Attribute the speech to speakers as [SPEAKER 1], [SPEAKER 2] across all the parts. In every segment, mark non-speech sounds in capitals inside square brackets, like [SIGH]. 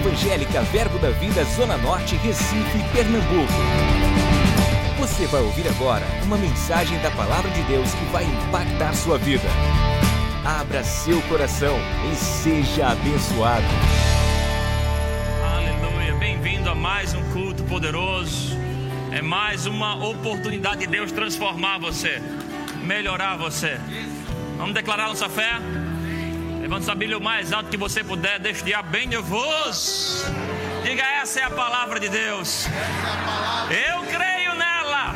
[SPEAKER 1] Evangélica Verbo da Vida Zona Norte, Recife, Pernambuco. Você vai ouvir agora uma mensagem da Palavra de Deus que vai impactar sua vida. Abra seu coração e seja abençoado.
[SPEAKER 2] Aleluia, bem-vindo a mais um culto poderoso. É mais uma oportunidade de Deus transformar você, melhorar você. Vamos declarar nossa fé? Levante sua Bíblia o mais alto que você puder, deixe de bem nervoso. Diga: essa é a palavra de Deus. Eu creio nela.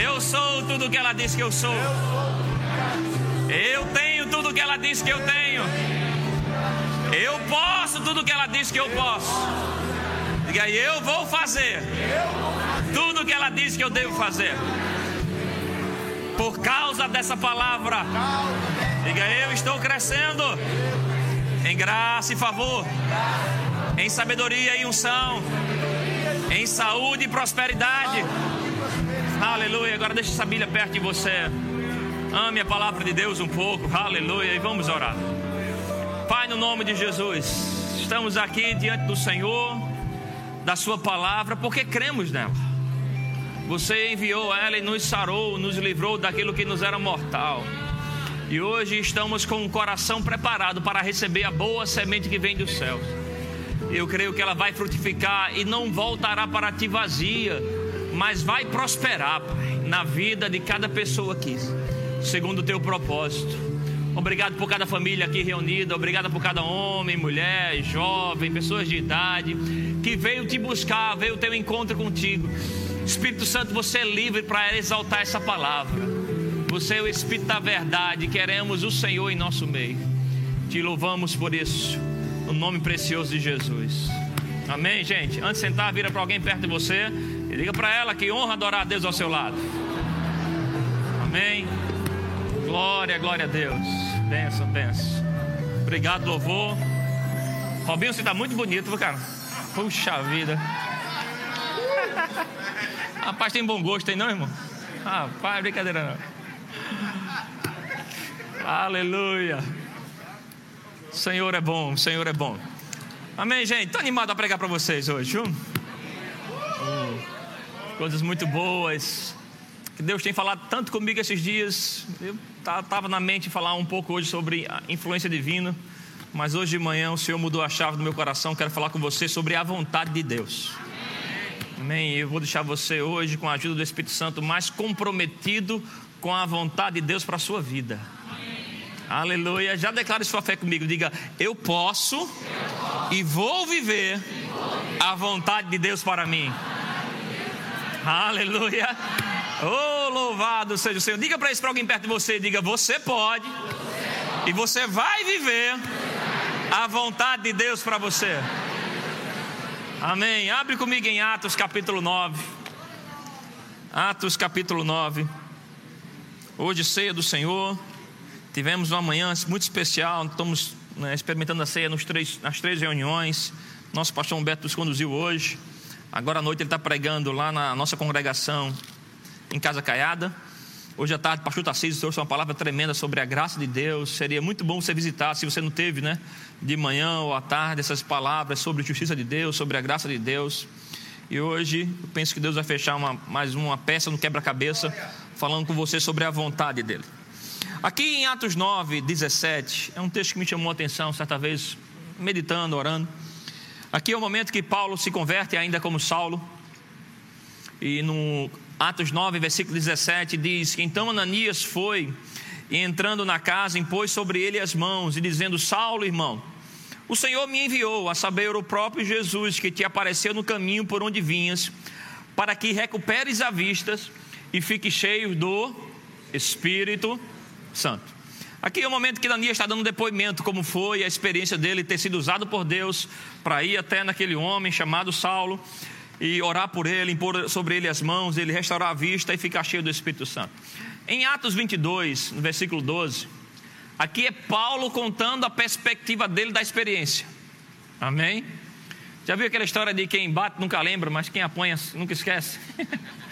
[SPEAKER 2] Eu sou tudo que ela diz que eu sou. Eu tenho tudo que ela diz que eu tenho. Eu posso tudo que ela diz que eu posso. Diga: eu vou fazer tudo que ela diz que eu devo fazer. Por causa dessa palavra. Diga, eu estou crescendo em graça e favor, em sabedoria e unção, em saúde e prosperidade. Aleluia. Agora deixa essa Bíblia perto de você. Ame a palavra de Deus um pouco. Aleluia. E vamos orar. Pai, no nome de Jesus, estamos aqui diante do Senhor, da Sua palavra, porque cremos nela. Você enviou ela e nos sarou, nos livrou daquilo que nos era mortal. E hoje estamos com o coração preparado para receber a boa semente que vem dos céus. Eu creio que ela vai frutificar e não voltará para ti vazia, mas vai prosperar, Pai, na vida de cada pessoa aqui, segundo o teu propósito. Obrigado por cada família aqui reunida, obrigado por cada homem, mulher, jovem, pessoas de idade que veio te buscar, veio ter um encontro contigo. Espírito Santo, você é livre para exaltar essa palavra. Você é o Espírito da verdade. Queremos o Senhor em nosso meio. Te louvamos por isso. No nome precioso de Jesus. Amém, gente? Antes de sentar, vira para alguém perto de você e diga para ela que honra adorar a Deus ao seu lado. Amém. Glória, glória a Deus. Benção, benção. Obrigado, louvor. Robinho, você está muito bonito, cara. Puxa vida. Rapaz, tem bom gosto, tem não, irmão? Rapaz, brincadeira não. Aleluia. Senhor é bom, Senhor é bom. Amém, gente? Estou animado a pregar para vocês hoje, viu? Hum, coisas muito boas. Que Deus tem falado tanto comigo esses dias. Eu estava na mente falar um pouco hoje sobre a influência divina. Mas hoje de manhã o Senhor mudou a chave do meu coração. Quero falar com você sobre a vontade de Deus. Amém. Eu vou deixar você hoje, com a ajuda do Espírito Santo, mais comprometido com a vontade de Deus para a sua vida. Aleluia. Já declare sua fé comigo. Diga: Eu posso, eu posso e, vou viver, e vou viver a vontade de Deus para mim. Aleluia. Oh, louvado seja o Senhor. Diga para isso para alguém perto de você. Diga: Você pode, você pode. e você vai viver a vontade de Deus para você. Amém. Abre comigo em Atos capítulo 9. Atos capítulo 9. Hoje, ceia do Senhor. Tivemos uma manhã muito especial, estamos né, experimentando a ceia nos três, nas três reuniões. Nosso pastor Humberto nos conduziu hoje. Agora à noite ele está pregando lá na nossa congregação em Casa Caiada. Hoje à tarde, o pastor Tarcísio trouxe uma palavra tremenda sobre a graça de Deus. Seria muito bom você visitar, se você não teve, né? De manhã ou à tarde, essas palavras sobre a justiça de Deus, sobre a graça de Deus. E hoje, eu penso que Deus vai fechar uma, mais uma peça no quebra-cabeça, falando com você sobre a vontade dEle. Aqui em Atos 9, 17, é um texto que me chamou a atenção certa vez, meditando, orando. Aqui é o momento que Paulo se converte ainda como Saulo. E no Atos 9, versículo 17, diz que então Ananias foi e entrando na casa, impôs sobre ele as mãos e dizendo: Saulo, irmão, o Senhor me enviou, a saber, o próprio Jesus que te apareceu no caminho por onde vinhas, para que recuperes a vista e fique cheio do Espírito Santo. Aqui é o momento que Daniel está dando depoimento, como foi a experiência dele ter sido usado por Deus para ir até naquele homem chamado Saulo e orar por ele, impor sobre ele as mãos, ele restaurar a vista e ficar cheio do Espírito Santo. Em Atos 22, no versículo 12, aqui é Paulo contando a perspectiva dele da experiência. Amém? Já viu aquela história de quem bate nunca lembra, mas quem apanha nunca esquece? [LAUGHS]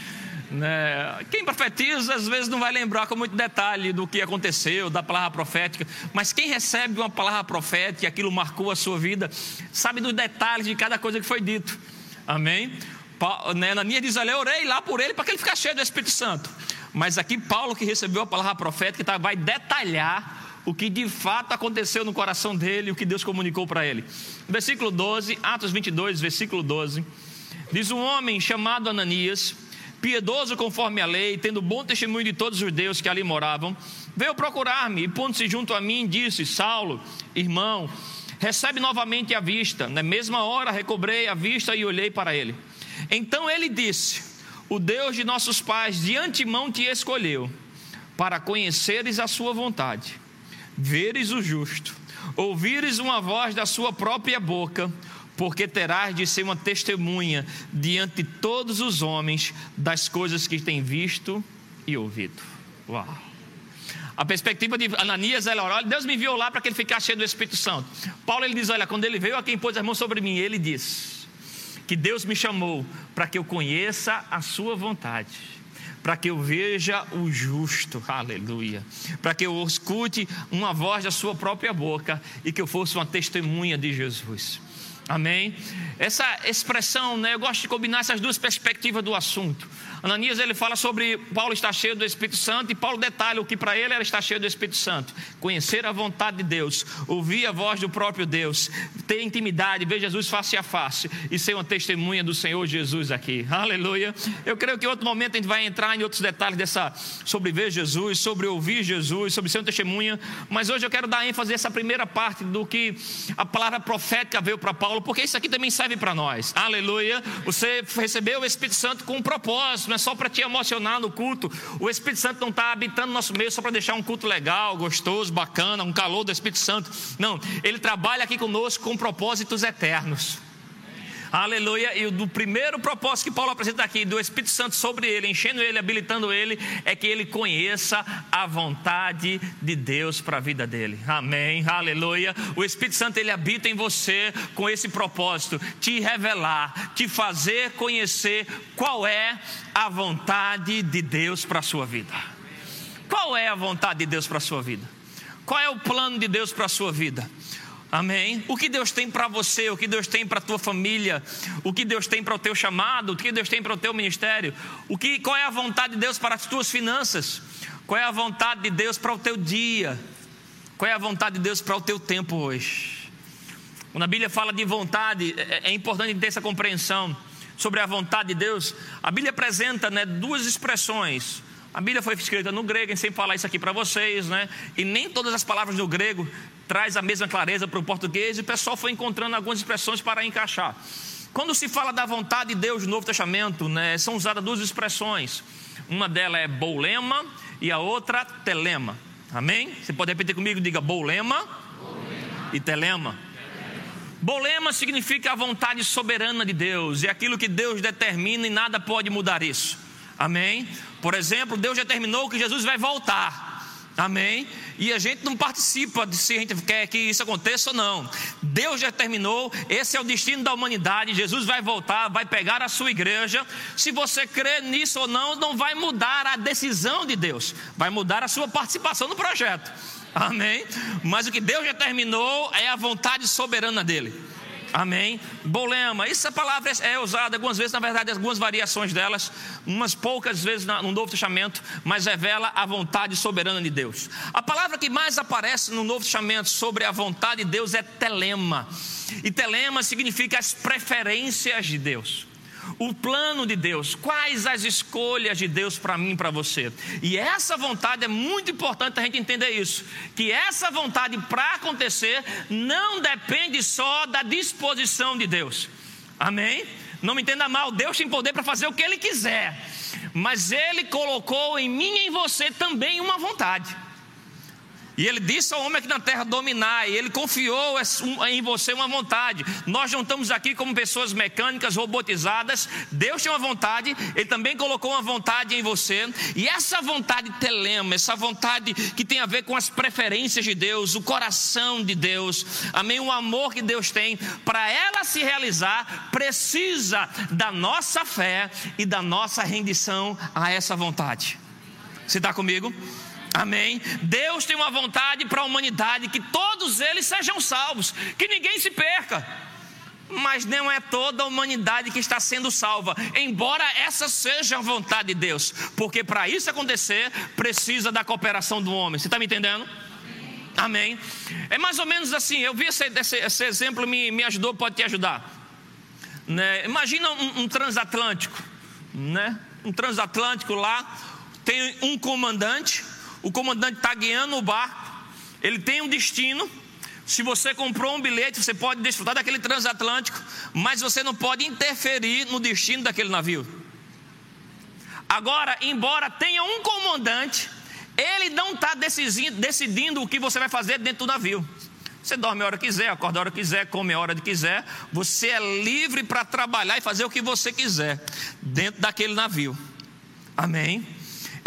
[SPEAKER 2] Né? Quem profetiza às vezes não vai lembrar com muito detalhe do que aconteceu, da palavra profética, mas quem recebe uma palavra profética aquilo marcou a sua vida, sabe dos detalhes de cada coisa que foi dito. Amém? Né, Ananias diz: Olha, eu orei lá por ele para que ele ficasse cheio do Espírito Santo. Mas aqui, Paulo, que recebeu a palavra profética, tá, vai detalhar o que de fato aconteceu no coração dele, o que Deus comunicou para ele. Versículo 12, Atos 22, versículo 12. Diz um homem chamado Ananias piedoso conforme a lei, tendo bom testemunho de todos os judeus que ali moravam, veio procurar-me e, pondo-se junto a mim, disse: Saulo, irmão, recebe novamente a vista. Na mesma hora recobrei a vista e olhei para ele. Então ele disse: O Deus de nossos pais de antemão te escolheu, para conheceres a sua vontade, veres o justo, ouvires uma voz da sua própria boca porque terás de ser uma testemunha diante de todos os homens das coisas que tem visto e ouvido. Uau! A perspectiva de Ananias era olha, Deus me enviou lá para que ele ficasse cheio do Espírito Santo. Paulo ele diz: Olha, quando ele veio a quem pôs as mãos sobre mim, ele diz que Deus me chamou para que eu conheça a sua vontade, para que eu veja o justo, aleluia, para que eu escute uma voz da sua própria boca e que eu fosse uma testemunha de Jesus. Amém? Essa expressão, né, eu gosto de combinar essas duas perspectivas do assunto. Ananias ele fala sobre Paulo estar cheio do Espírito Santo e Paulo detalha o que para ele era estar cheio do Espírito Santo. Conhecer a vontade de Deus, ouvir a voz do próprio Deus, ter intimidade, ver Jesus face a face e ser uma testemunha do Senhor Jesus aqui. Aleluia. Eu creio que em outro momento a gente vai entrar em outros detalhes dessa sobre ver Jesus, sobre ouvir Jesus, sobre ser uma testemunha, mas hoje eu quero dar ênfase nessa primeira parte do que a palavra profética veio para Paulo, porque isso aqui também serve para nós. Aleluia. Você recebeu o Espírito Santo com um propósito não é só para te emocionar no culto. O Espírito Santo não está habitando no nosso meio só para deixar um culto legal, gostoso, bacana, um calor do Espírito Santo. Não, ele trabalha aqui conosco com propósitos eternos. Aleluia. E o primeiro propósito que Paulo apresenta aqui, do Espírito Santo sobre ele, enchendo ele, habilitando ele, é que ele conheça a vontade de Deus para a vida dele. Amém. Aleluia. O Espírito Santo ele habita em você com esse propósito, te revelar, te fazer conhecer qual é a vontade de Deus para a sua vida. Qual é a vontade de Deus para a sua vida? Qual é o plano de Deus para a sua vida? Amém? O que Deus tem para você, o que Deus tem para a tua família, o que Deus tem para o teu chamado, o que Deus tem para o teu ministério, o que, qual é a vontade de Deus para as tuas finanças, qual é a vontade de Deus para o teu dia, qual é a vontade de Deus para o teu tempo hoje. Quando a Bíblia fala de vontade, é, é importante ter essa compreensão sobre a vontade de Deus. A Bíblia apresenta né, duas expressões. A Bíblia foi escrita no grego, a gente sempre fala isso aqui para vocês, né? E nem todas as palavras do grego traz a mesma clareza para o português, e o pessoal foi encontrando algumas expressões para encaixar. Quando se fala da vontade de Deus no Novo Testamento, né, são usadas duas expressões. Uma delas é bolema e a outra telema. Amém? Você pode repetir comigo? Diga bolema, e telema. Bolema significa a vontade soberana de Deus, é aquilo que Deus determina e nada pode mudar isso. Amém? Por exemplo, Deus determinou que Jesus vai voltar. Amém? E a gente não participa de se a gente quer que isso aconteça ou não. Deus determinou, esse é o destino da humanidade. Jesus vai voltar, vai pegar a sua igreja. Se você crê nisso ou não, não vai mudar a decisão de Deus, vai mudar a sua participação no projeto. Amém? Mas o que Deus determinou é a vontade soberana dele. Amém? Bolema. Essa palavra é usada algumas vezes, na verdade, algumas variações delas, umas poucas vezes no Novo Testamento, mas revela a vontade soberana de Deus. A palavra que mais aparece no Novo Testamento sobre a vontade de Deus é telema. E telema significa as preferências de Deus o plano de Deus, quais as escolhas de Deus para mim e para você. E essa vontade é muito importante a gente entender isso, que essa vontade para acontecer não depende só da disposição de Deus. Amém? Não me entenda mal, Deus tem poder para fazer o que ele quiser. Mas ele colocou em mim e em você também uma vontade. E ele disse ao homem aqui na terra dominar, e ele confiou em você uma vontade. Nós não estamos aqui como pessoas mecânicas, robotizadas. Deus tem uma vontade, ele também colocou uma vontade em você. E essa vontade telema, essa vontade que tem a ver com as preferências de Deus, o coração de Deus, amém? O amor que Deus tem, para ela se realizar, precisa da nossa fé e da nossa rendição a essa vontade. Você está comigo? Amém. Deus tem uma vontade para a humanidade que todos eles sejam salvos, que ninguém se perca. Mas não é toda a humanidade que está sendo salva, embora essa seja a vontade de Deus, porque para isso acontecer, precisa da cooperação do homem. Você está me entendendo? Amém. É mais ou menos assim. Eu vi esse, esse, esse exemplo, me, me ajudou, pode te ajudar. Né? Imagina um, um transatlântico, né? Um transatlântico lá, tem um comandante o comandante está guiando o barco, ele tem um destino. Se você comprou um bilhete, você pode desfrutar daquele transatlântico, mas você não pode interferir no destino daquele navio. Agora, embora tenha um comandante, ele não está decidindo o que você vai fazer dentro do navio. Você dorme a hora que quiser, acorda a hora que quiser, come a hora que quiser. Você é livre para trabalhar e fazer o que você quiser dentro daquele navio. Amém?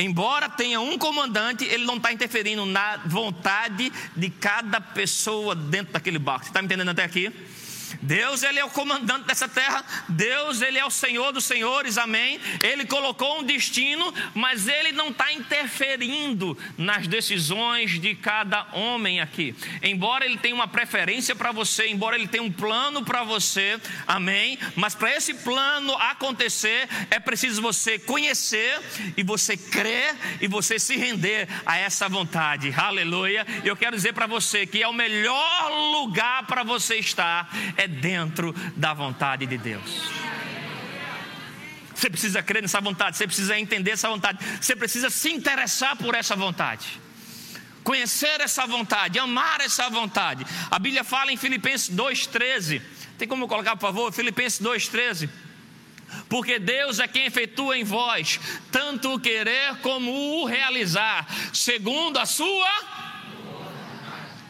[SPEAKER 2] Embora tenha um comandante, ele não está interferindo na vontade de cada pessoa dentro daquele barco. Você está me entendendo até aqui? Deus, ele é o comandante dessa terra. Deus, ele é o Senhor dos senhores. Amém. Ele colocou um destino, mas ele não está interferindo nas decisões de cada homem aqui. Embora ele tenha uma preferência para você, embora ele tenha um plano para você. Amém. Mas para esse plano acontecer, é preciso você conhecer e você crer e você se render a essa vontade. Aleluia. Eu quero dizer para você que é o melhor lugar para você estar é dentro da vontade de Deus. Você precisa crer nessa vontade, você precisa entender essa vontade, você precisa se interessar por essa vontade, conhecer essa vontade, amar essa vontade. A Bíblia fala em Filipenses 2,13. Tem como colocar, por favor? Filipenses 2,13 porque Deus é quem efetua em vós tanto o querer como o realizar, segundo a sua.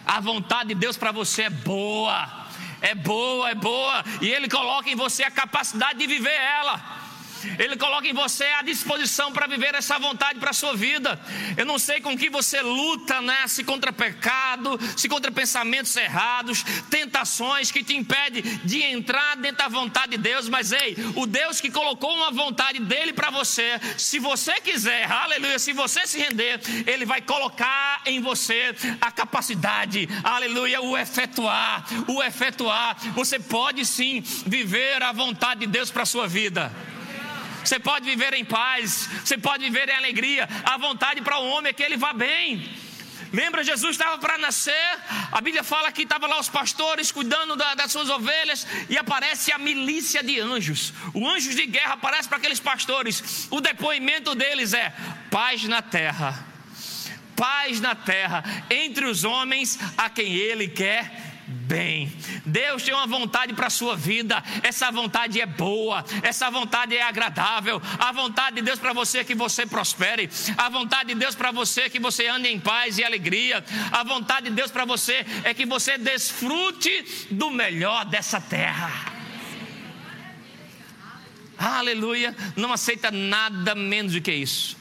[SPEAKER 2] A vontade de Deus para você é boa é boa, é boa, e Ele coloca em você a capacidade de viver ela. Ele coloca em você a disposição para viver essa vontade para a sua vida. Eu não sei com que você luta, né? Se contra pecado, se contra pensamentos errados, tentações que te impedem de entrar dentro da vontade de Deus, mas ei, o Deus que colocou uma vontade dele para você, se você quiser, aleluia, se você se render, ele vai colocar em você a capacidade, aleluia, o efetuar, o efetuar. Você pode sim viver a vontade de Deus para a sua vida. Você pode viver em paz, você pode viver em alegria. A vontade para o homem é que ele vá bem. Lembra, Jesus estava para nascer, a Bíblia fala que estavam lá os pastores cuidando da, das suas ovelhas, e aparece a milícia de anjos. O anjos de guerra aparece para aqueles pastores. O depoimento deles é: paz na terra, paz na terra, entre os homens a quem ele quer bem. Deus tem uma vontade para a sua vida. Essa vontade é boa, essa vontade é agradável. A vontade de Deus para você é que você prospere. A vontade de Deus para você é que você ande em paz e alegria. A vontade de Deus para você é que você desfrute do melhor dessa terra. Aleluia. Não aceita nada menos do que isso.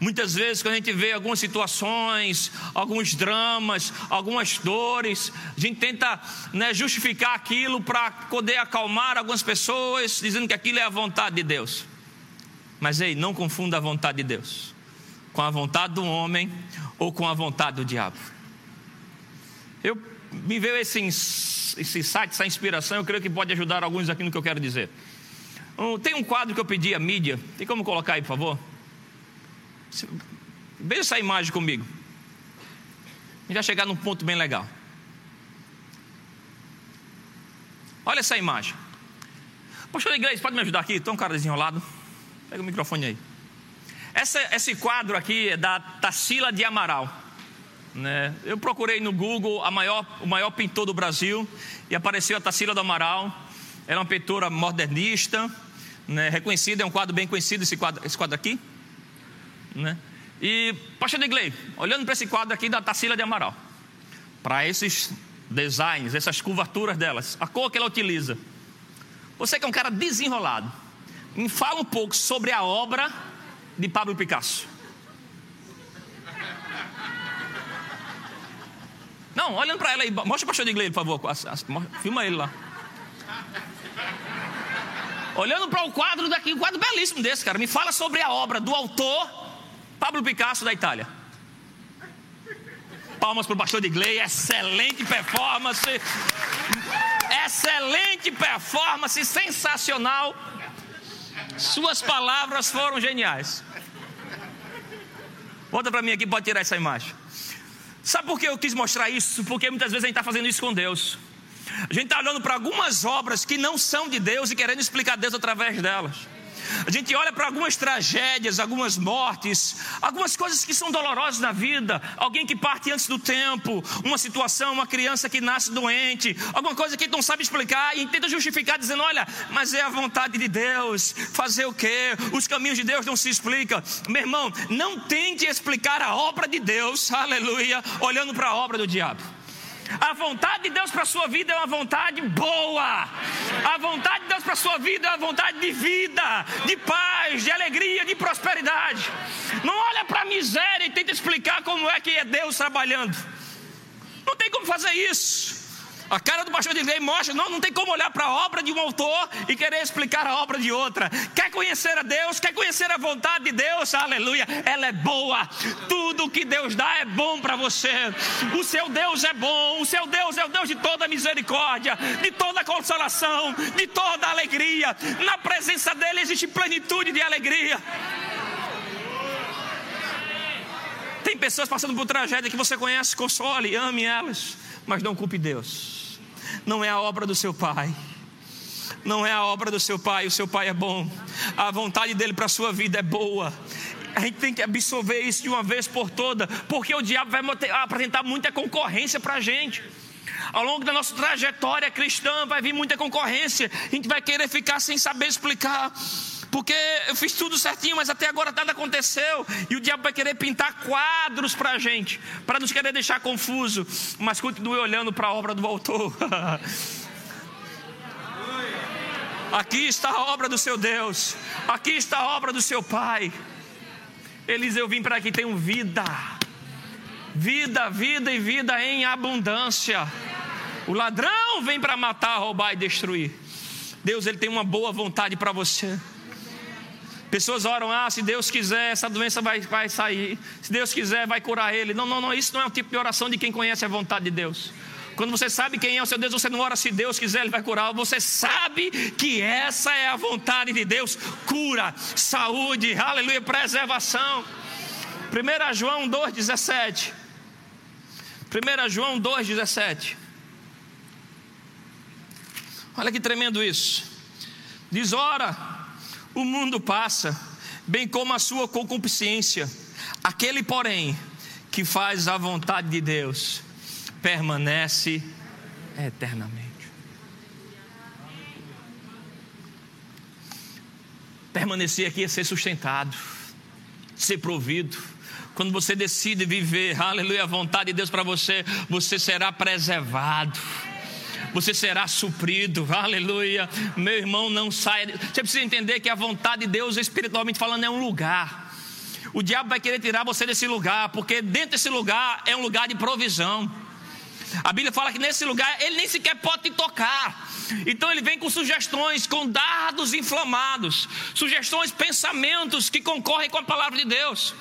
[SPEAKER 2] Muitas vezes, quando a gente vê algumas situações, alguns dramas, algumas dores, a gente tenta né, justificar aquilo para poder acalmar algumas pessoas, dizendo que aquilo é a vontade de Deus. Mas ei, não confunda a vontade de Deus com a vontade do homem ou com a vontade do diabo. Eu me veio esse, esse site, essa inspiração, eu creio que pode ajudar alguns aqui no que eu quero dizer. Tem um quadro que eu pedi à mídia, tem como colocar aí, por favor? Veja essa imagem comigo. A gente vai chegar num ponto bem legal. Olha essa imagem. Pastor igreja, pode me ajudar aqui? Estou um cara desenrolado. Pega o microfone aí. Essa, esse quadro aqui é da Tarsila de Amaral. Né? Eu procurei no Google maior, o maior pintor do Brasil e apareceu a Tarsila do Amaral. Era uma pintora modernista, né? reconhecida, é um quadro bem conhecido esse quadro, esse quadro aqui né? E, Pastor Digley, olhando para esse quadro aqui da Tarsila de Amaral, para esses designs, essas curvaturas delas, a cor que ela utiliza. Você que é um cara desenrolado, me fala um pouco sobre a obra de Pablo Picasso. Não, olhando para ela aí, mostra o pastor de por favor. Filma ele lá. Olhando para o quadro daqui, um quadro belíssimo desse, cara. Me fala sobre a obra do autor Pablo Picasso da Itália. Palmas para o pastor de Gley, excelente performance. Excelente performance, sensacional. Suas palavras foram geniais. Volta para mim aqui, pode tirar essa imagem. Sabe por que eu quis mostrar isso? Porque muitas vezes a gente está fazendo isso com Deus. A gente está olhando para algumas obras que não são de Deus e querendo explicar Deus através delas. A gente olha para algumas tragédias, algumas mortes, algumas coisas que são dolorosas na vida. Alguém que parte antes do tempo, uma situação, uma criança que nasce doente, alguma coisa que não sabe explicar e tenta justificar dizendo: olha, mas é a vontade de Deus, fazer o quê? Os caminhos de Deus não se explicam. Meu irmão, não tente explicar a obra de Deus, [LAUGHS] aleluia, olhando para a obra do diabo. A vontade de Deus para a sua vida é uma vontade boa. A vontade de Deus para a sua vida é uma vontade de vida, de paz, de alegria, de prosperidade. Não olha para a miséria e tenta explicar como é que é Deus trabalhando. Não tem como fazer isso. A cara do pastor de lei mostra, não, não tem como olhar para a obra de um autor e querer explicar a obra de outra. Quer conhecer a Deus, quer conhecer a vontade de Deus, aleluia, ela é boa. Tudo que Deus dá é bom para você. O seu Deus é bom, o seu Deus é o Deus de toda misericórdia, de toda consolação, de toda alegria. Na presença dele existe plenitude de alegria. Tem pessoas passando por tragédia que você conhece, console, ame elas, mas não culpe Deus não é a obra do seu pai. Não é a obra do seu pai, o seu pai é bom. A vontade dele para a sua vida é boa. A gente tem que absorver isso de uma vez por toda, porque o diabo vai apresentar muita concorrência para a gente. Ao longo da nossa trajetória cristã vai vir muita concorrência. A gente vai querer ficar sem saber explicar porque eu fiz tudo certinho, mas até agora nada aconteceu. E o diabo vai querer pintar quadros para a gente, para nos querer deixar confuso. Mas continue olhando para a obra do autor. [LAUGHS] Aqui está a obra do seu Deus, aqui está a obra do seu Pai. Eliseu, vim para aqui, tenho vida, vida, vida e vida em abundância. O ladrão vem para matar, roubar e destruir. Deus, Ele tem uma boa vontade para você. Pessoas oram, ah, se Deus quiser, essa doença vai, vai sair. Se Deus quiser, vai curar ele. Não, não, não, isso não é o tipo de oração de quem conhece a vontade de Deus. Quando você sabe quem é o seu Deus, você não ora se Deus quiser, Ele vai curar. Você sabe que essa é a vontade de Deus: cura, saúde, aleluia, preservação. 1 João 2,17. 1 João 2,17. Olha que tremendo isso. Diz: ora o mundo passa, bem como a sua concupiscência. Aquele, porém, que faz a vontade de Deus, permanece eternamente. Permanecer aqui é ser sustentado, ser provido. Quando você decide viver, aleluia, a vontade de Deus para você, você será preservado você será suprido, aleluia. Meu irmão, não saia. Você precisa entender que a vontade de Deus, espiritualmente falando, é um lugar. O diabo vai querer tirar você desse lugar, porque dentro desse lugar é um lugar de provisão. A Bíblia fala que nesse lugar ele nem sequer pode te tocar. Então ele vem com sugestões, com dardos inflamados, sugestões, pensamentos que concorrem com a palavra de Deus.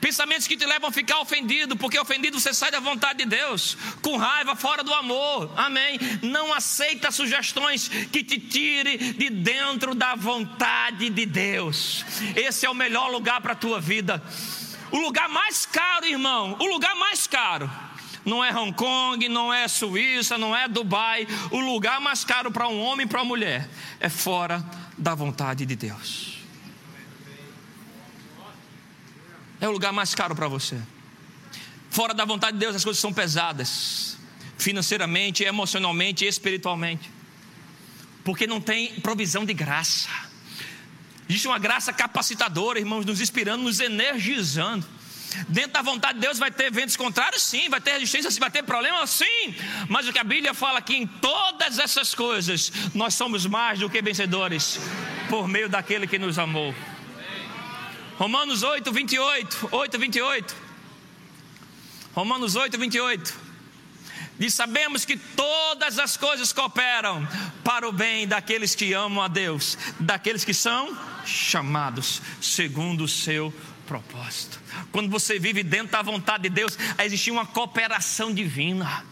[SPEAKER 2] Pensamentos que te levam a ficar ofendido, porque ofendido você sai da vontade de Deus, com raiva, fora do amor. Amém. Não aceita sugestões que te tire de dentro da vontade de Deus. Esse é o melhor lugar para a tua vida. O lugar mais caro, irmão, o lugar mais caro não é Hong Kong, não é Suíça, não é Dubai. O lugar mais caro para um homem e para uma mulher é fora da vontade de Deus. É o lugar mais caro para você. Fora da vontade de Deus, as coisas são pesadas, financeiramente, emocionalmente espiritualmente, porque não tem provisão de graça. Existe uma graça capacitadora, irmãos, nos inspirando, nos energizando. Dentro da vontade de Deus vai ter ventos contrários? Sim. Vai ter resistência? Sim. Vai ter problema? Sim. Mas o que a Bíblia fala aqui em todas essas coisas, nós somos mais do que vencedores por meio daquele que nos amou. Romanos 8, 28. 8, 28. Romanos 8, 28. E sabemos que todas as coisas cooperam para o bem daqueles que amam a Deus, daqueles que são chamados segundo o seu propósito. Quando você vive dentro da vontade de Deus, existe uma cooperação divina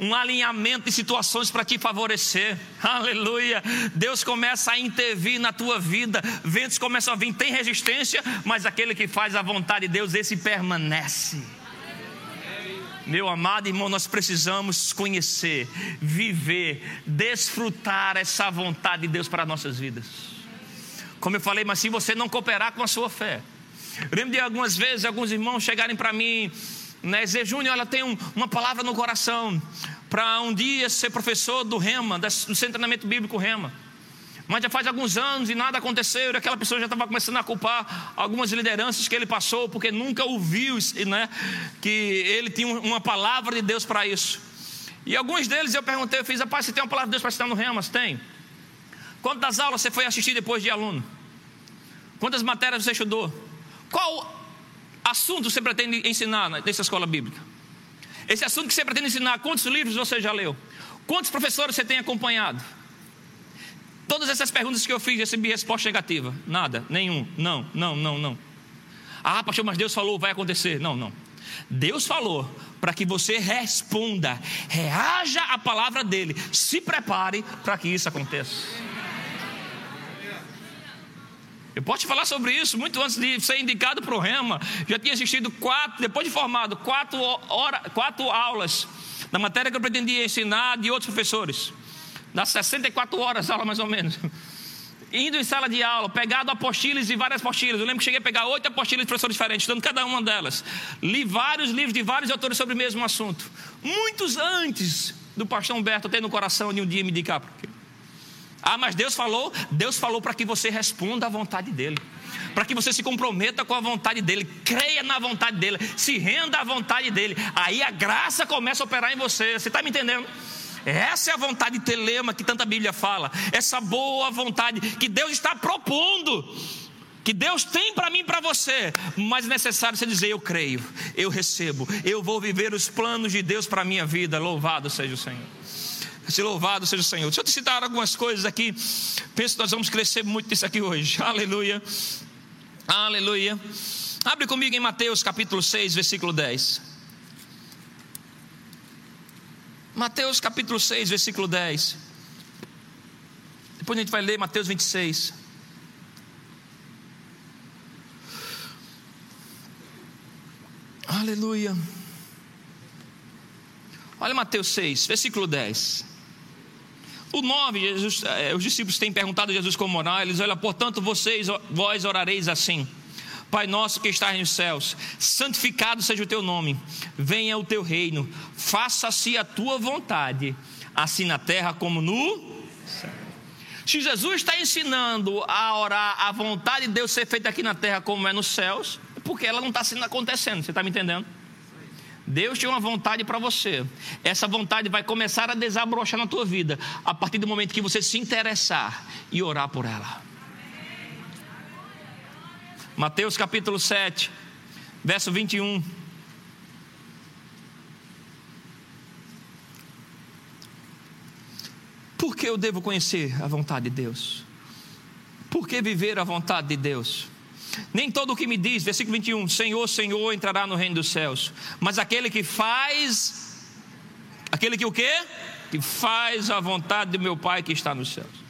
[SPEAKER 2] um alinhamento de situações para te favorecer. [LAUGHS] Aleluia. Deus começa a intervir na tua vida, ventos começam a vir, tem resistência, mas aquele que faz a vontade de Deus, esse permanece. Meu amado irmão, nós precisamos conhecer, viver, desfrutar essa vontade de Deus para nossas vidas. Como eu falei, mas se você não cooperar com a sua fé, lembro de algumas vezes alguns irmãos chegarem para mim, né, Zé Júnior, ela tem um, uma palavra no coração para um dia ser professor do Rema, do Centro Treinamento Bíblico Rema. Mas já faz alguns anos e nada aconteceu, e aquela pessoa já estava começando a culpar algumas lideranças que ele passou, porque nunca ouviu né, que ele tinha uma palavra de Deus para isso. E alguns deles eu perguntei, eu fiz, rapaz, você tem uma palavra de Deus para citar no Rema? Tem? Quantas aulas você foi assistir depois de aluno? Quantas matérias você estudou? Qual assunto você pretende ensinar nessa escola bíblica? Esse assunto que você pretende ensinar, quantos livros você já leu? Quantos professores você tem acompanhado? Todas essas perguntas que eu fiz, recebi resposta negativa. Nada, nenhum, não, não, não, não. Ah, pastor, mas Deus falou, vai acontecer. Não, não. Deus falou para que você responda, reaja à palavra dele, se prepare para que isso aconteça. Eu posso te falar sobre isso muito antes de ser indicado para o Rema. Já tinha assistido quatro, depois de formado, quatro, hora, quatro aulas da matéria que eu pretendia ensinar de outros professores. Das 64 horas aula mais ou menos. Indo em sala de aula, pegado apostilas e várias apostilas. Eu lembro que cheguei a pegar oito apostilas de professores diferentes, estudando cada uma delas. Li vários livros de vários autores sobre o mesmo assunto. Muitos antes do pastor Humberto ter no coração de um dia me indicar. Ah, mas Deus falou, Deus falou para que você responda à vontade dele. Para que você se comprometa com a vontade dele, creia na vontade dele, se renda à vontade dele. Aí a graça começa a operar em você. Você está me entendendo? Essa é a vontade telema que tanta Bíblia fala. Essa boa vontade que Deus está propondo. Que Deus tem para mim e para você, mas é necessário você dizer: Eu creio, eu recebo, eu vou viver os planos de Deus para a minha vida. Louvado seja o Senhor. Se louvado seja o Senhor. Deixa eu te citar algumas coisas aqui. Penso que nós vamos crescer muito nisso aqui hoje. [LAUGHS] Aleluia. Aleluia. Abre comigo em Mateus capítulo 6, versículo 10. Mateus capítulo 6, versículo 10. Depois a gente vai ler Mateus 26. Aleluia. Olha Mateus 6, versículo 10. O 9, Jesus, eh, os discípulos têm perguntado a Jesus como orar. Eles olham, portanto, vocês, vós orareis assim. Pai nosso que estás nos céus, santificado seja o teu nome, venha o teu reino, faça-se a tua vontade, assim na terra como no céu. Se Jesus está ensinando a orar a vontade de Deus ser feita aqui na terra como é nos céus, é porque ela não está sendo acontecendo, você está me entendendo? Deus tem uma vontade para você. Essa vontade vai começar a desabrochar na tua vida a partir do momento que você se interessar e orar por ela. Mateus capítulo 7, verso 21. Por que eu devo conhecer a vontade de Deus? Por que viver a vontade de Deus? Nem todo o que me diz, versículo 21, Senhor, Senhor, entrará no reino dos céus, mas aquele que faz, aquele que o quê? Que faz a vontade do meu Pai que está nos céus.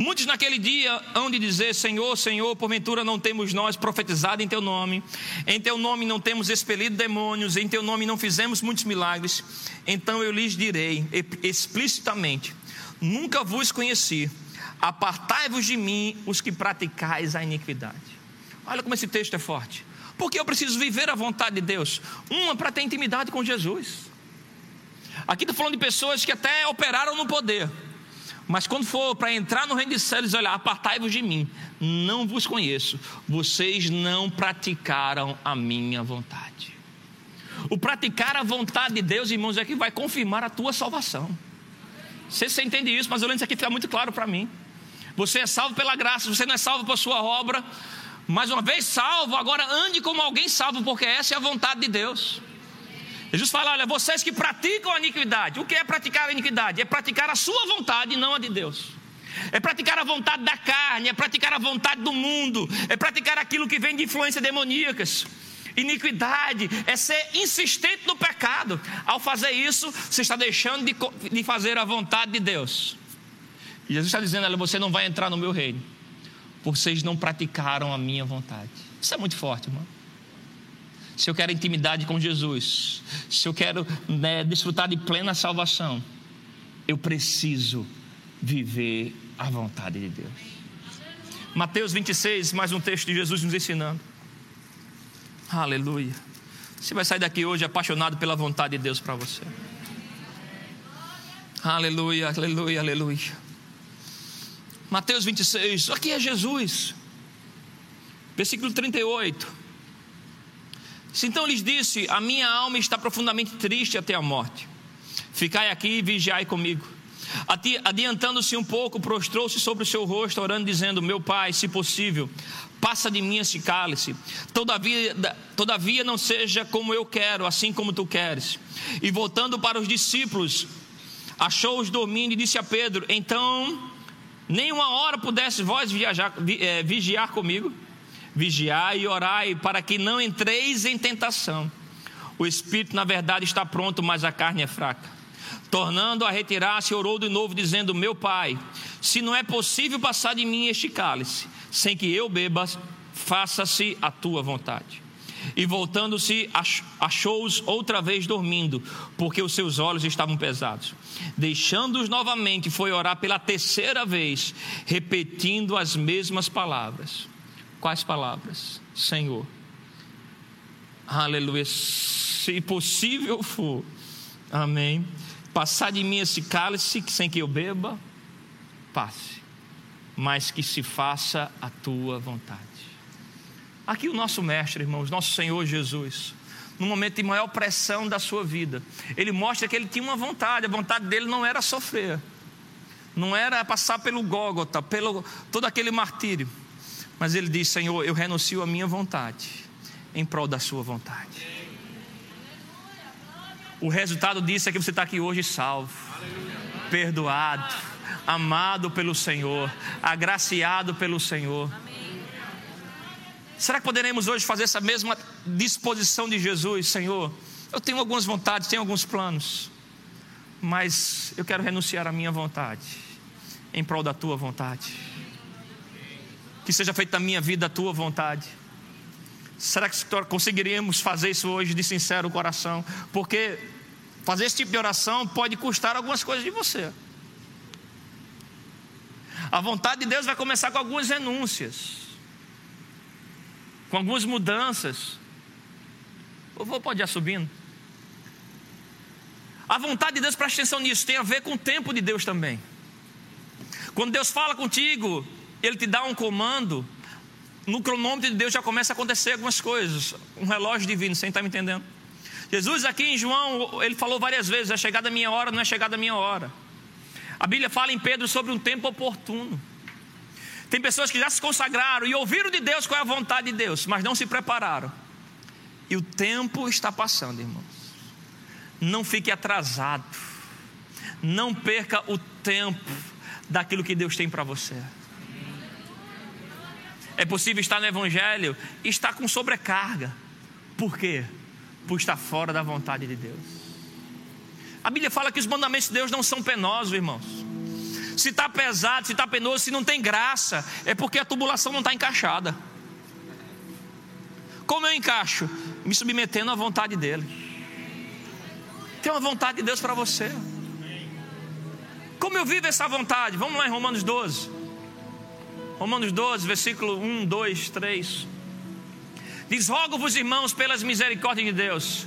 [SPEAKER 2] Muitos naquele dia hão de dizer: Senhor, Senhor, porventura não temos nós profetizado em Teu nome, em Teu nome não temos expelido demônios, em Teu nome não fizemos muitos milagres. Então eu lhes direi explicitamente: Nunca vos conheci, apartai-vos de mim os que praticais a iniquidade. Olha como esse texto é forte. Porque eu preciso viver a vontade de Deus. Uma, para ter intimidade com Jesus. Aqui estou falando de pessoas que até operaram no poder. Mas quando for para entrar no reino de céus, olha, apartai-vos de mim. não vos conheço, vocês não praticaram a minha vontade. O praticar a vontade de Deus, irmãos, é que vai confirmar a tua salvação. Você, você entende isso, mas olhando isso aqui fica muito claro para mim. Você é salvo pela graça, você não é salvo por sua obra. Mais uma vez salvo, agora ande como alguém salvo, porque essa é a vontade de Deus. Jesus fala: olha, vocês que praticam a iniquidade, o que é praticar a iniquidade? É praticar a sua vontade e não a de Deus. É praticar a vontade da carne, é praticar a vontade do mundo, é praticar aquilo que vem de influências demoníacas. Iniquidade é ser insistente no pecado. Ao fazer isso, você está deixando de, de fazer a vontade de Deus. E Jesus está dizendo: olha, você não vai entrar no meu reino, vocês não praticaram a minha vontade. Isso é muito forte, irmão. Se eu quero intimidade com Jesus, se eu quero né, desfrutar de plena salvação, eu preciso viver a vontade de Deus. Mateus 26, mais um texto de Jesus nos ensinando. Aleluia. Você vai sair daqui hoje apaixonado pela vontade de Deus para você. Aleluia, aleluia, aleluia. Mateus 26, aqui é Jesus. Versículo 38. Se então lhes disse: A minha alma está profundamente triste até a morte. Ficai aqui e vigiai comigo. Adiantando-se um pouco, prostrou-se sobre o seu rosto, orando, dizendo: Meu pai, se possível, passa de mim esse cálice. Todavia, todavia não seja como eu quero, assim como tu queres. E voltando para os discípulos, achou-os dormindo e disse a Pedro: Então nem uma hora pudesse vós viajar, é, vigiar comigo, vigiai e orai para que não entreis em tentação. O espírito, na verdade, está pronto, mas a carne é fraca. Tornando a retirar-se, orou de novo, dizendo: Meu pai, se não é possível passar de mim este cálice, sem que eu beba, faça-se a tua vontade. E voltando-se, achou-os outra vez dormindo, porque os seus olhos estavam pesados. Deixando-os novamente, foi orar pela terceira vez, repetindo as mesmas palavras. Quais palavras? Senhor. Aleluia. Se possível for, amém. Passar de mim esse cálice sem que eu beba, passe, mas que se faça a tua vontade. Aqui o nosso mestre, irmãos, nosso Senhor Jesus, no momento de maior pressão da sua vida, ele mostra que ele tinha uma vontade, a vontade dele não era sofrer, não era passar pelo Gólgota, pelo todo aquele martírio, mas ele diz: Senhor, eu renuncio a minha vontade em prol da sua vontade. O resultado disso é que você está aqui hoje salvo, perdoado, amado pelo Senhor, agraciado pelo Senhor. Será que poderemos hoje fazer essa mesma disposição de Jesus, Senhor? Eu tenho algumas vontades, tenho alguns planos, mas eu quero renunciar à minha vontade, em prol da tua vontade. Que seja feita na minha vida a tua vontade. Será que conseguiríamos fazer isso hoje de sincero coração? Porque fazer esse tipo de oração pode custar algumas coisas de você. A vontade de Deus vai começar com algumas renúncias com algumas mudanças. O vou pode ir subindo. A vontade de Deus, preste atenção nisso, tem a ver com o tempo de Deus também. Quando Deus fala contigo, Ele te dá um comando, no cronômetro de Deus já começa a acontecer algumas coisas. Um relógio divino, você está me entendendo? Jesus aqui em João, ele falou várias vezes: é chegada a minha hora, não é chegada a minha hora. A Bíblia fala em Pedro sobre um tempo oportuno. Tem pessoas que já se consagraram e ouviram de Deus qual é a vontade de Deus, mas não se prepararam. E o tempo está passando, irmãos. Não fique atrasado. Não perca o tempo daquilo que Deus tem para você. É possível estar no Evangelho e estar com sobrecarga. Por quê? Por estar fora da vontade de Deus. A Bíblia fala que os mandamentos de Deus não são penosos, irmãos se está pesado, se está penoso, se não tem graça, é porque a tubulação não está encaixada. Como eu encaixo? Me submetendo à vontade dele. Tem uma vontade de Deus para você. Como eu vivo essa vontade? Vamos lá em Romanos 12. Romanos 12, versículo 1, 2, 3. Diz: Rogo-vos, irmãos, pelas misericórdias de Deus,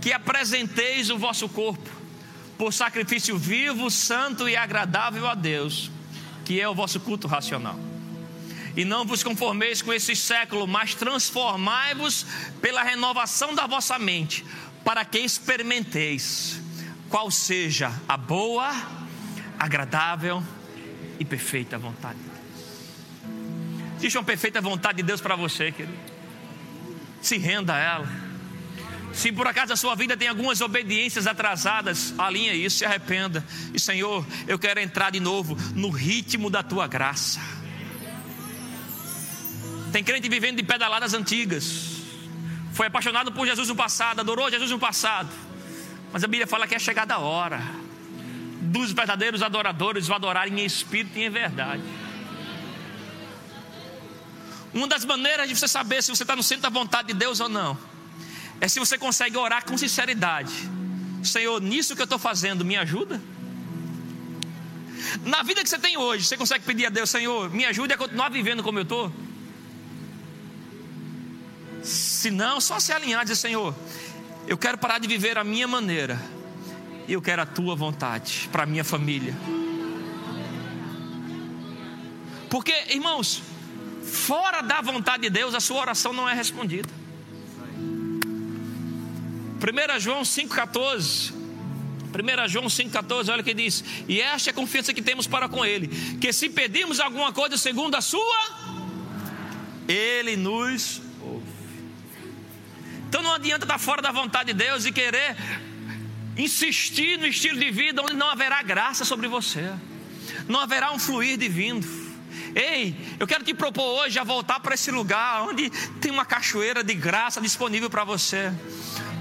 [SPEAKER 2] que apresenteis o vosso corpo por sacrifício vivo, santo e agradável a Deus, que é o vosso culto racional. E não vos conformeis com esse século, mas transformai-vos pela renovação da vossa mente, para que experimenteis qual seja a boa, agradável e perfeita vontade de Deus. Existe uma perfeita vontade de Deus para você, querido. Se renda a ela. Se por acaso a sua vida tem algumas obediências atrasadas, alinha isso, se arrependa. E Senhor, eu quero entrar de novo no ritmo da tua graça. Tem crente vivendo de pedaladas antigas. Foi apaixonado por Jesus no passado, adorou Jesus no passado. Mas a Bíblia fala que é chegada a hora dos verdadeiros adoradores vão adorar em espírito e em verdade. Uma das maneiras de você saber se você está no centro da vontade de Deus ou não é se você consegue orar com sinceridade. Senhor, nisso que eu estou fazendo, me ajuda? Na vida que você tem hoje, você consegue pedir a Deus, Senhor, me ajude a continuar vivendo como eu estou? Se não, só se alinhar e dizer, Senhor, eu quero parar de viver a minha maneira, e eu quero a tua vontade para a minha família. Porque, irmãos, fora da vontade de Deus, a sua oração não é respondida. 1 João 5,14. 1 João 5,14, olha o que diz: E esta é a confiança que temos para com Ele, que se pedirmos alguma coisa segundo a Sua, Ele nos ouve. Então não adianta estar fora da vontade de Deus e querer insistir no estilo de vida onde não haverá graça sobre você, não haverá um fluir divino. Ei, eu quero te propor hoje a voltar para esse lugar onde tem uma cachoeira de graça disponível para você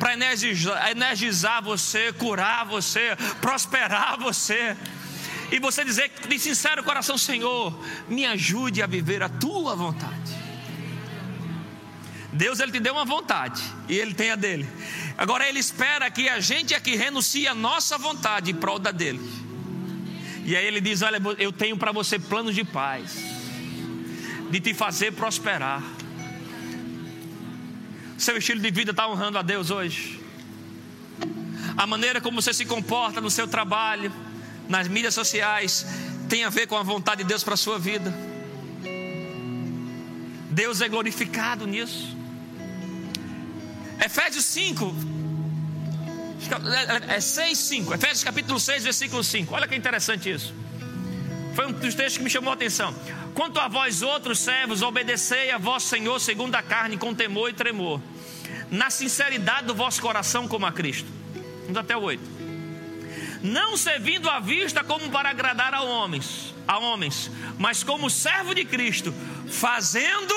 [SPEAKER 2] para energizar, energizar você, curar você, prosperar você. E você dizer de sincero coração, Senhor, me ajude a viver a tua vontade. Deus ele te deu uma vontade e ele tem a dele. Agora ele espera que a gente aqui renuncie a nossa vontade em prol da dele. E aí ele diz: Olha, eu tenho para você planos de paz, de te fazer prosperar. Seu estilo de vida está honrando a Deus hoje? A maneira como você se comporta no seu trabalho, nas mídias sociais, tem a ver com a vontade de Deus para a sua vida. Deus é glorificado nisso. Efésios 5, é 6, 5. Efésios capítulo 6, versículo 5. Olha que interessante isso. Foi um dos textos que me chamou a atenção. Quanto a vós outros servos, obedecei a vosso Senhor segundo a carne, com temor e tremor na sinceridade do vosso coração como a Cristo. Vamos até o 8. Não servindo à vista como para agradar a homens, a homens, mas como servo de Cristo, fazendo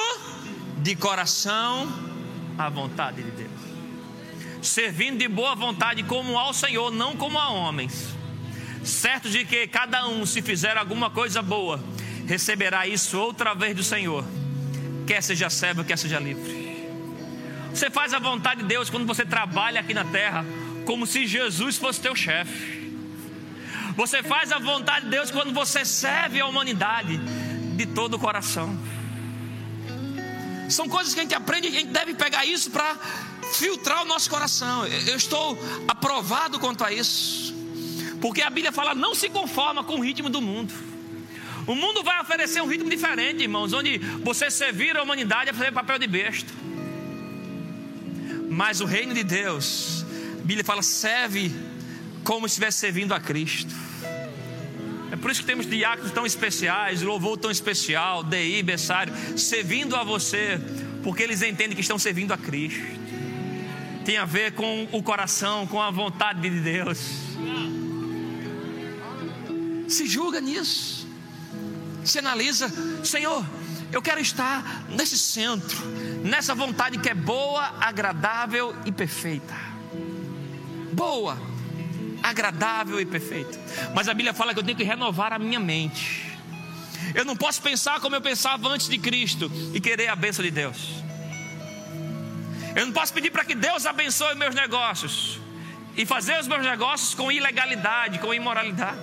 [SPEAKER 2] de coração a vontade de Deus. Servindo de boa vontade como ao Senhor, não como a homens. Certo de que cada um, se fizer alguma coisa boa, receberá isso outra vez do Senhor, quer seja servo, quer seja livre. Você faz a vontade de Deus quando você trabalha aqui na terra, como se Jesus fosse teu chefe. Você faz a vontade de Deus quando você serve a humanidade de todo o coração. São coisas que a gente aprende, a gente deve pegar isso para filtrar o nosso coração. Eu estou aprovado quanto a isso. Porque a Bíblia fala: não se conforma com o ritmo do mundo. O mundo vai oferecer um ritmo diferente, irmãos, onde você servir a humanidade é fazer papel de besta. Mas o reino de Deus, a Bíblia fala, serve como se estivesse servindo a Cristo. Por isso que temos diáconos tão especiais, louvor tão especial, DI, Bessário, servindo a você, porque eles entendem que estão servindo a Cristo. Tem a ver com o coração, com a vontade de Deus. Se julga nisso. Se analisa, Senhor, eu quero estar nesse centro, nessa vontade que é boa, agradável e perfeita. Boa, agradável e perfeita. Mas a Bíblia fala que eu tenho que renovar a minha mente. Eu não posso pensar como eu pensava antes de Cristo e querer a bênção de Deus. Eu não posso pedir para que Deus abençoe meus negócios e fazer os meus negócios com ilegalidade, com imoralidade.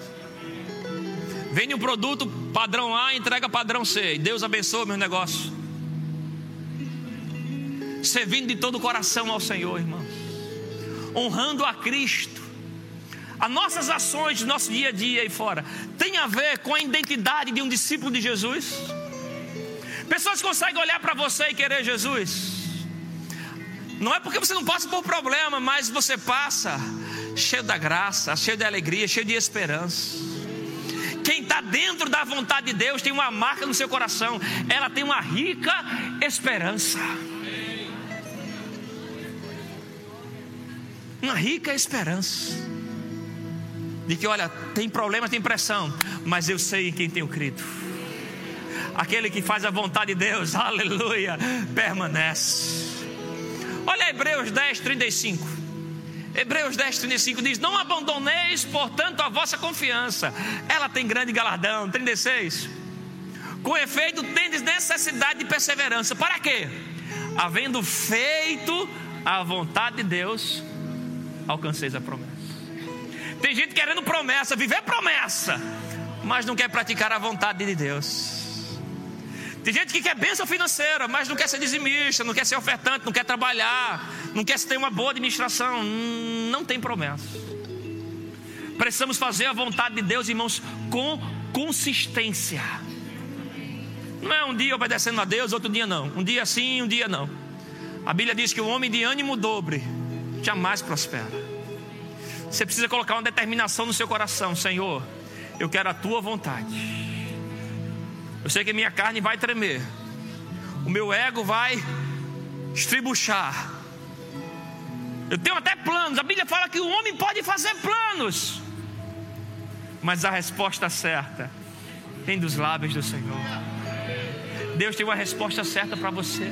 [SPEAKER 2] Vende um produto padrão A, entrega padrão C. Deus abençoe meu negócio. Servindo de todo o coração ao Senhor, irmãos. Honrando a Cristo. As nossas ações, nosso dia a dia aí fora, tem a ver com a identidade de um discípulo de Jesus? Pessoas conseguem olhar para você e querer Jesus. Não é porque você não passa por problema, mas você passa cheio da graça, cheio de alegria, cheio de esperança. Quem está dentro da vontade de Deus tem uma marca no seu coração, ela tem uma rica esperança. Uma rica esperança. De que, olha, tem problema, tem pressão, mas eu sei em quem tenho crido. Aquele que faz a vontade de Deus, [LAUGHS] aleluia, permanece. Olha Hebreus 10, 35. Hebreus 10, 35 diz: Não abandoneis, portanto, a vossa confiança, ela tem grande galardão. 36. Com efeito, tendes necessidade de perseverança. Para quê? Havendo feito a vontade de Deus, alcanceis a promessa. Tem gente querendo promessa, viver promessa, mas não quer praticar a vontade de Deus. Tem gente que quer bênção financeira, mas não quer ser dizimista, não quer ser ofertante, não quer trabalhar, não quer ter uma boa administração. Não tem promessa. Precisamos fazer a vontade de Deus, irmãos, com consistência. Não é um dia obedecendo a Deus, outro dia não. Um dia sim, um dia não. A Bíblia diz que o homem de ânimo dobre jamais prospera. Você precisa colocar uma determinação no seu coração, Senhor. Eu quero a tua vontade. Eu sei que minha carne vai tremer, o meu ego vai estribuchar. Eu tenho até planos, a Bíblia fala que o homem pode fazer planos, mas a resposta certa vem dos lábios do Senhor. Deus tem uma resposta certa para você.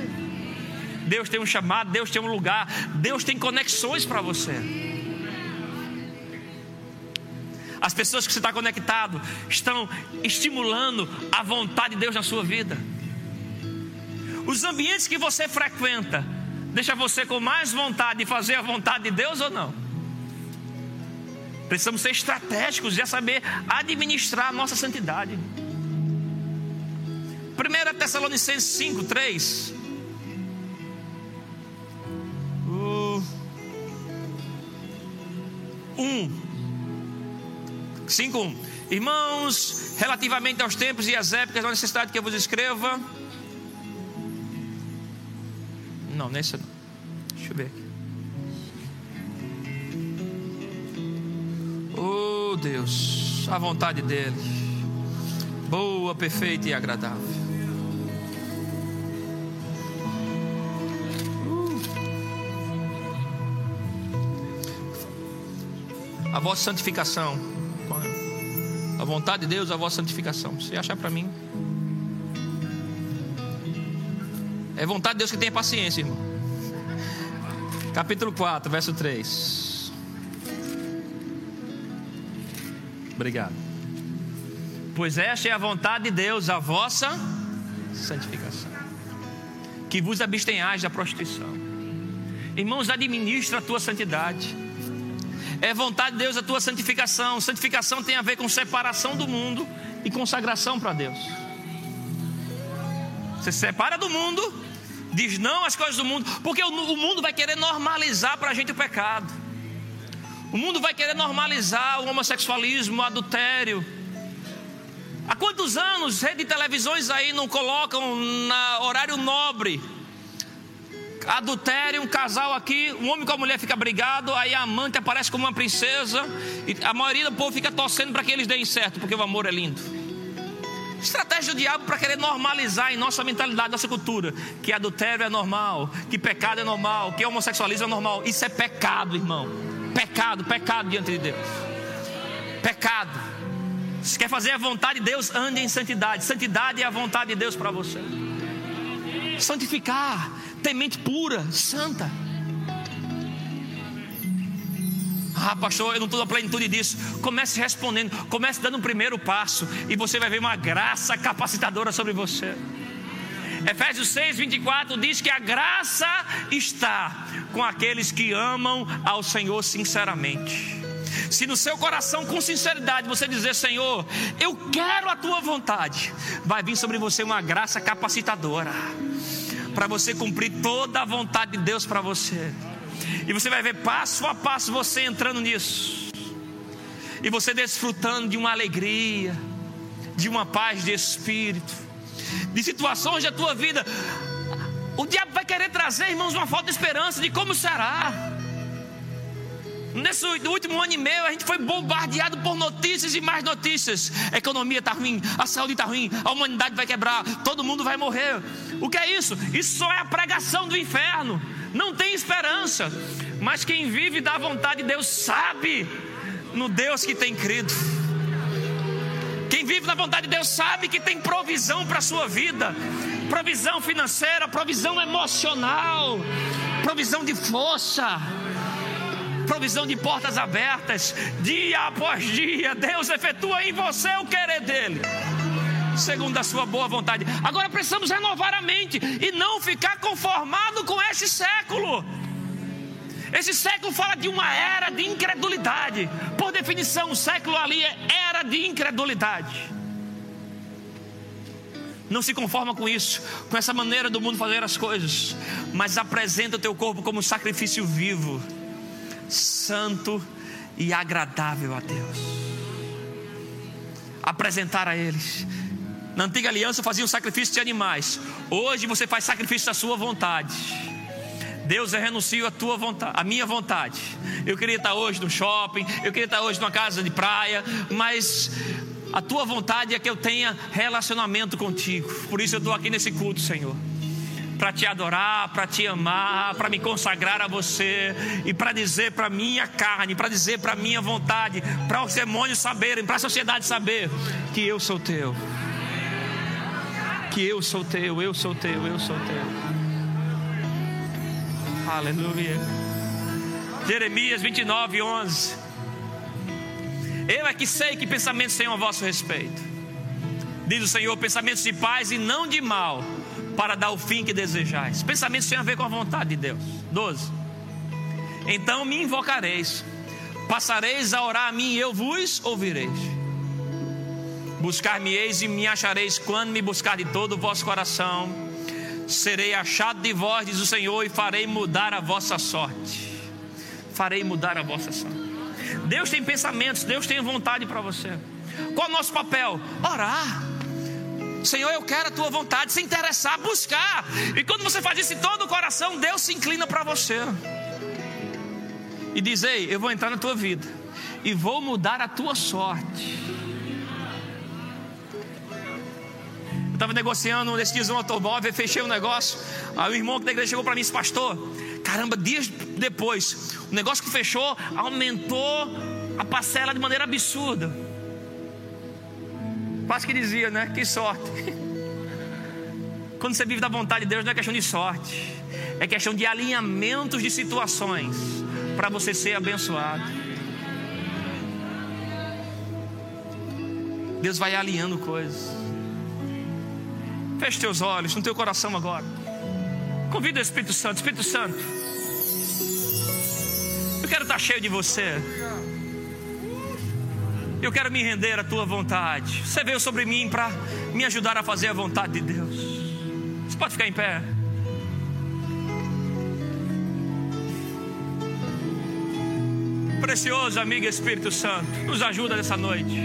[SPEAKER 2] Deus tem um chamado, Deus tem um lugar, Deus tem conexões para você. As pessoas que você está conectado estão estimulando a vontade de Deus na sua vida. Os ambientes que você frequenta deixa você com mais vontade de fazer a vontade de Deus ou não? Precisamos ser estratégicos e saber administrar a nossa santidade. 1 Tessalonicenses 5, 3. Uh, 1. 5:1. Irmãos, relativamente aos tempos e às épocas, não há necessidade que eu vos escreva. Não, nessa não. Deixa eu ver aqui. Oh Deus, a vontade dele, boa, perfeita e agradável. Uh. A vossa santificação vontade de Deus, a vossa santificação. Se achar para mim. É vontade de Deus que tenha paciência, irmão. Capítulo 4, verso 3. Obrigado. Pois esta é a vontade de Deus, a vossa santificação. Que vos abstenhais da prostituição. Irmãos, administra a tua santidade. É vontade de Deus a tua santificação. Santificação tem a ver com separação do mundo e consagração para Deus. Você se separa do mundo, diz não às coisas do mundo, porque o mundo vai querer normalizar para a gente o pecado. O mundo vai querer normalizar o homossexualismo, o adultério. Há quantos anos rede de televisões aí não colocam na horário nobre adultério, um casal aqui, um homem com a mulher fica brigado, aí a amante aparece como uma princesa, e a maioria do povo fica torcendo para que eles deem certo, porque o amor é lindo. Estratégia do diabo para querer normalizar em nossa mentalidade, nossa cultura, que adultério é normal, que pecado é normal, que homossexualismo é normal. Isso é pecado, irmão. Pecado, pecado diante de Deus. Pecado. Se quer fazer a vontade de Deus, ande em santidade. Santidade é a vontade de Deus para você. Santificar ter mente pura, santa. Ah, pastor, eu não estou na plenitude disso. Comece respondendo, comece dando o um primeiro passo, e você vai ver uma graça capacitadora sobre você. Efésios 6, 24 diz que a graça está com aqueles que amam ao Senhor sinceramente. Se no seu coração, com sinceridade, você dizer: Senhor, eu quero a tua vontade, vai vir sobre você uma graça capacitadora para você cumprir toda a vontade de Deus para você. E você vai ver passo a passo você entrando nisso. E você desfrutando de uma alegria, de uma paz de espírito, de situações da tua vida, o diabo vai querer trazer, irmãos, uma falta de esperança de como será. Nesse último ano e meio, a gente foi bombardeado por notícias e mais notícias. A economia está ruim, a saúde está ruim, a humanidade vai quebrar, todo mundo vai morrer. O que é isso? Isso só é a pregação do inferno. Não tem esperança. Mas quem vive da vontade de Deus sabe no Deus que tem crido. Quem vive na vontade de Deus sabe que tem provisão para a sua vida provisão financeira, provisão emocional, provisão de força, provisão de portas abertas, dia após dia. Deus efetua em você o querer dele segundo a sua boa vontade. Agora precisamos renovar a mente e não ficar conformado com esse século. Esse século fala de uma era de incredulidade. Por definição, o século ali é era de incredulidade. Não se conforma com isso, com essa maneira do mundo fazer as coisas, mas apresenta o teu corpo como sacrifício vivo, santo e agradável a Deus. Apresentar a eles. Na antiga aliança fazia um sacrifício de animais. Hoje você faz sacrifício da sua vontade. Deus, eu renuncio a tua vontade, a minha vontade. Eu queria estar hoje no shopping, eu queria estar hoje numa casa de praia, mas a tua vontade é que eu tenha relacionamento contigo. Por isso eu estou aqui nesse culto, Senhor. Para te adorar, para te amar, para me consagrar a você e para dizer para minha carne, para dizer para minha vontade, para os demônios saberem, para a sociedade saber que eu sou teu. Que eu sou teu, eu sou teu, eu sou teu. Aleluia. Jeremias 29, 11. Eu é que sei que pensamentos tenho a vosso respeito. Diz o Senhor: pensamentos de paz e não de mal, para dar o fim que desejais. Pensamentos têm a ver com a vontade de Deus. 12. Então me invocareis, passareis a orar a mim e eu vos ouvireis. Buscar-me-eis e me achareis quando me buscar de todo o vosso coração. Serei achado de vós, diz o Senhor, e farei mudar a vossa sorte. Farei mudar a vossa sorte. Deus tem pensamentos, Deus tem vontade para você. Qual é o nosso papel? Orar. Senhor, eu quero a tua vontade, se interessar, buscar. E quando você faz isso em todo o coração, Deus se inclina para você. E diz: Ei, eu vou entrar na tua vida e vou mudar a tua sorte. Eu estava negociando nesses dias um automóvel, fechei o um negócio. Aí o irmão da igreja chegou para mim e disse: Pastor, caramba, dias depois, o negócio que fechou aumentou a parcela de maneira absurda. Quase que dizia, né? Que sorte. [LAUGHS] Quando você vive da vontade de Deus, não é questão de sorte, é questão de alinhamentos de situações para você ser abençoado. Deus vai alinhando coisas. Feche teus olhos no teu coração agora. Convida o Espírito Santo, Espírito Santo. Eu quero estar cheio de você. Eu quero me render à tua vontade. Você veio sobre mim para me ajudar a fazer a vontade de Deus. Você pode ficar em pé. Precioso amigo Espírito Santo, nos ajuda nessa noite.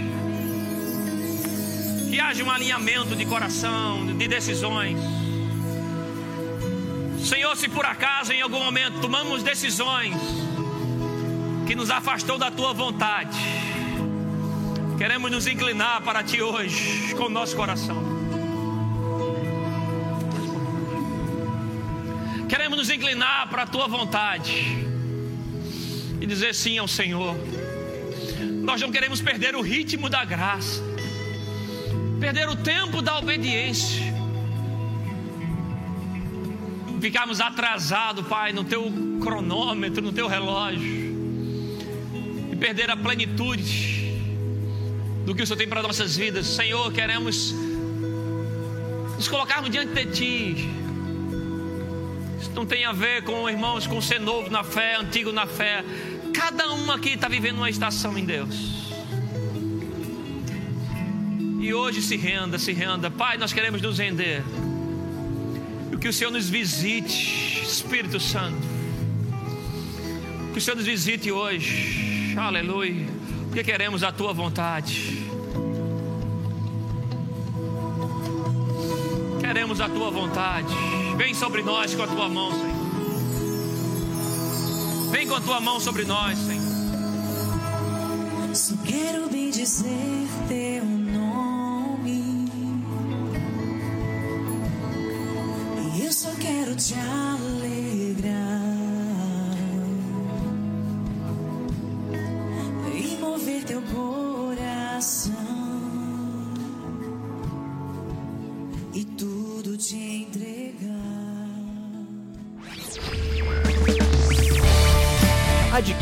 [SPEAKER 2] Que haja um alinhamento de coração, de decisões. Senhor, se por acaso em algum momento tomamos decisões que nos afastou da tua vontade, queremos nos inclinar para ti hoje com o nosso coração. Queremos nos inclinar para a tua vontade e dizer sim ao Senhor. Nós não queremos perder o ritmo da graça, perder o tempo da obediência ficarmos atrasados, Pai, no teu cronômetro, no teu relógio, e perder a plenitude do que o Senhor tem para nossas vidas. Senhor, queremos nos colocarmos diante de Ti. Isso não tem a ver com irmãos, com ser novo na fé, antigo na fé. Cada um aqui está vivendo uma estação em Deus. E hoje se renda, se renda. Pai, nós queremos nos render que o Senhor nos visite, Espírito Santo. Que o Senhor nos visite hoje. Aleluia. Porque queremos a tua vontade. Queremos a tua vontade. Vem sobre nós com a tua mão, Senhor. Vem com a tua mão sobre nós, Senhor.
[SPEAKER 3] Só quero dizer teu nome. E eu só quero te alegrar.